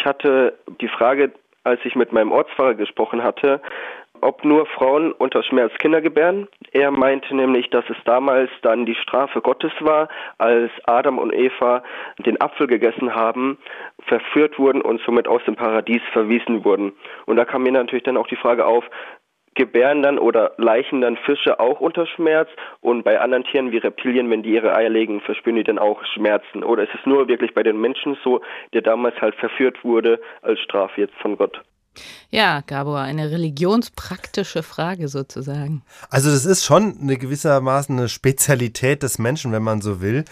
Ich hatte die Frage, als ich mit meinem Ortsfahrer gesprochen hatte, ob nur Frauen unter Schmerz Kinder gebären. Er meinte nämlich, dass es damals dann die Strafe Gottes war, als Adam und Eva den Apfel gegessen haben, verführt wurden und somit aus dem Paradies verwiesen wurden. Und da kam mir natürlich dann auch die Frage auf, gebären dann oder leichen dann Fische auch unter Schmerz und bei anderen Tieren wie Reptilien, wenn die ihre Eier legen, verspüren die dann auch Schmerzen? Oder ist es nur wirklich bei den Menschen so, der damals halt verführt wurde als Strafe jetzt von Gott? Ja, Gabor, eine religionspraktische Frage sozusagen. Also das ist schon eine gewissermaßen eine Spezialität des Menschen, wenn man so will.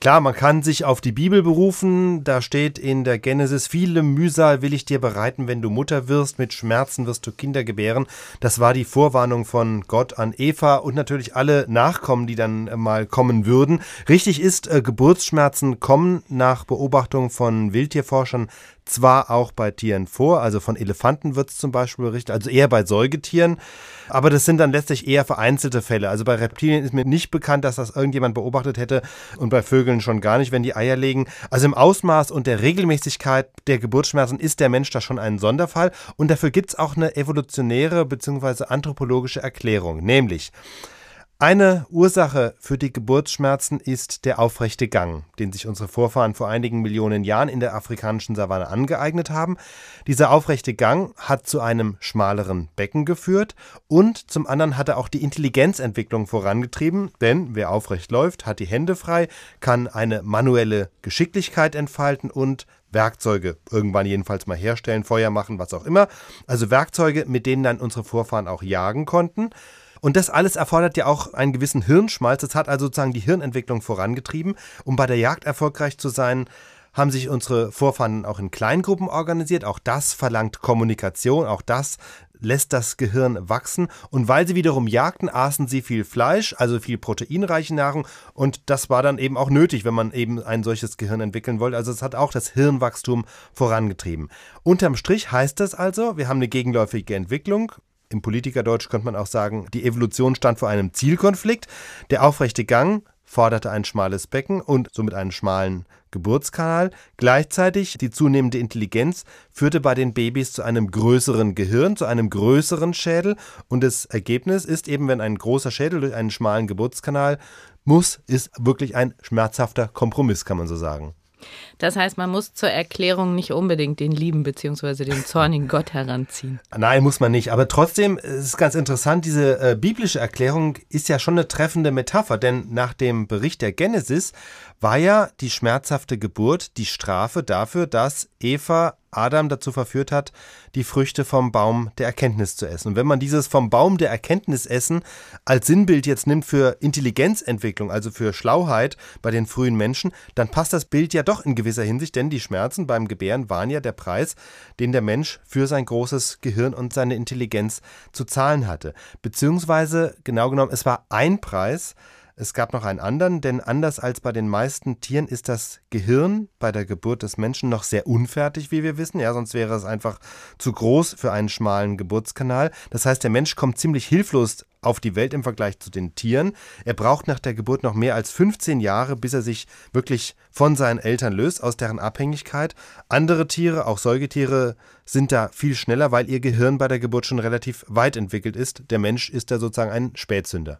Klar, man kann sich auf die Bibel berufen. Da steht in der Genesis, viele Mühsal will ich dir bereiten, wenn du Mutter wirst. Mit Schmerzen wirst du Kinder gebären. Das war die Vorwarnung von Gott an Eva und natürlich alle Nachkommen, die dann mal kommen würden. Richtig ist, äh, Geburtsschmerzen kommen nach Beobachtung von Wildtierforschern zwar auch bei Tieren vor, also von Elefanten wird es zum Beispiel berichtet, also eher bei Säugetieren, aber das sind dann letztlich eher vereinzelte Fälle. Also bei Reptilien ist mir nicht bekannt, dass das irgendjemand beobachtet hätte und bei Vögeln schon gar nicht, wenn die Eier legen. Also im Ausmaß und der Regelmäßigkeit der Geburtsschmerzen ist der Mensch da schon ein Sonderfall und dafür gibt es auch eine evolutionäre bzw. anthropologische Erklärung, nämlich eine Ursache für die Geburtsschmerzen ist der aufrechte Gang, den sich unsere Vorfahren vor einigen Millionen Jahren in der afrikanischen Savanne angeeignet haben. Dieser aufrechte Gang hat zu einem schmaleren Becken geführt und zum anderen hat er auch die Intelligenzentwicklung vorangetrieben, denn wer aufrecht läuft, hat die Hände frei, kann eine manuelle Geschicklichkeit entfalten und Werkzeuge irgendwann jedenfalls mal herstellen, Feuer machen, was auch immer. Also Werkzeuge, mit denen dann unsere Vorfahren auch jagen konnten. Und das alles erfordert ja auch einen gewissen Hirnschmalz. Das hat also sozusagen die Hirnentwicklung vorangetrieben. Um bei der Jagd erfolgreich zu sein, haben sich unsere Vorfahren auch in Kleingruppen organisiert. Auch das verlangt Kommunikation, auch das lässt das Gehirn wachsen. Und weil sie wiederum jagten, aßen sie viel Fleisch, also viel proteinreiche Nahrung. Und das war dann eben auch nötig, wenn man eben ein solches Gehirn entwickeln wollte. Also es hat auch das Hirnwachstum vorangetrieben. Unterm Strich heißt das also, wir haben eine gegenläufige Entwicklung. Im Politikerdeutsch könnte man auch sagen, die Evolution stand vor einem Zielkonflikt. Der aufrechte Gang forderte ein schmales Becken und somit einen schmalen Geburtskanal. Gleichzeitig die zunehmende Intelligenz führte bei den Babys zu einem größeren Gehirn, zu einem größeren Schädel. Und das Ergebnis ist eben, wenn ein großer Schädel durch einen schmalen Geburtskanal muss, ist wirklich ein schmerzhafter Kompromiss, kann man so sagen. Das heißt, man muss zur Erklärung nicht unbedingt den lieben bzw. den zornigen Gott heranziehen. Nein, muss man nicht. Aber trotzdem ist es ganz interessant, diese äh, biblische Erklärung ist ja schon eine treffende Metapher, denn nach dem Bericht der Genesis war ja die schmerzhafte Geburt die Strafe dafür, dass Eva Adam dazu verführt hat, die Früchte vom Baum der Erkenntnis zu essen. Und wenn man dieses vom Baum der Erkenntnis essen als Sinnbild jetzt nimmt für Intelligenzentwicklung, also für Schlauheit bei den frühen Menschen, dann passt das Bild ja doch in gewisser Hinsicht, denn die Schmerzen beim Gebären waren ja der Preis, den der Mensch für sein großes Gehirn und seine Intelligenz zu zahlen hatte. Beziehungsweise, genau genommen, es war ein Preis, es gab noch einen anderen, denn anders als bei den meisten Tieren ist das Gehirn bei der Geburt des Menschen noch sehr unfertig, wie wir wissen. Ja, sonst wäre es einfach zu groß für einen schmalen Geburtskanal. Das heißt, der Mensch kommt ziemlich hilflos auf die Welt im Vergleich zu den Tieren. Er braucht nach der Geburt noch mehr als 15 Jahre, bis er sich wirklich von seinen Eltern löst, aus deren Abhängigkeit. Andere Tiere, auch Säugetiere, sind da viel schneller, weil ihr Gehirn bei der Geburt schon relativ weit entwickelt ist. Der Mensch ist da sozusagen ein Spätzünder.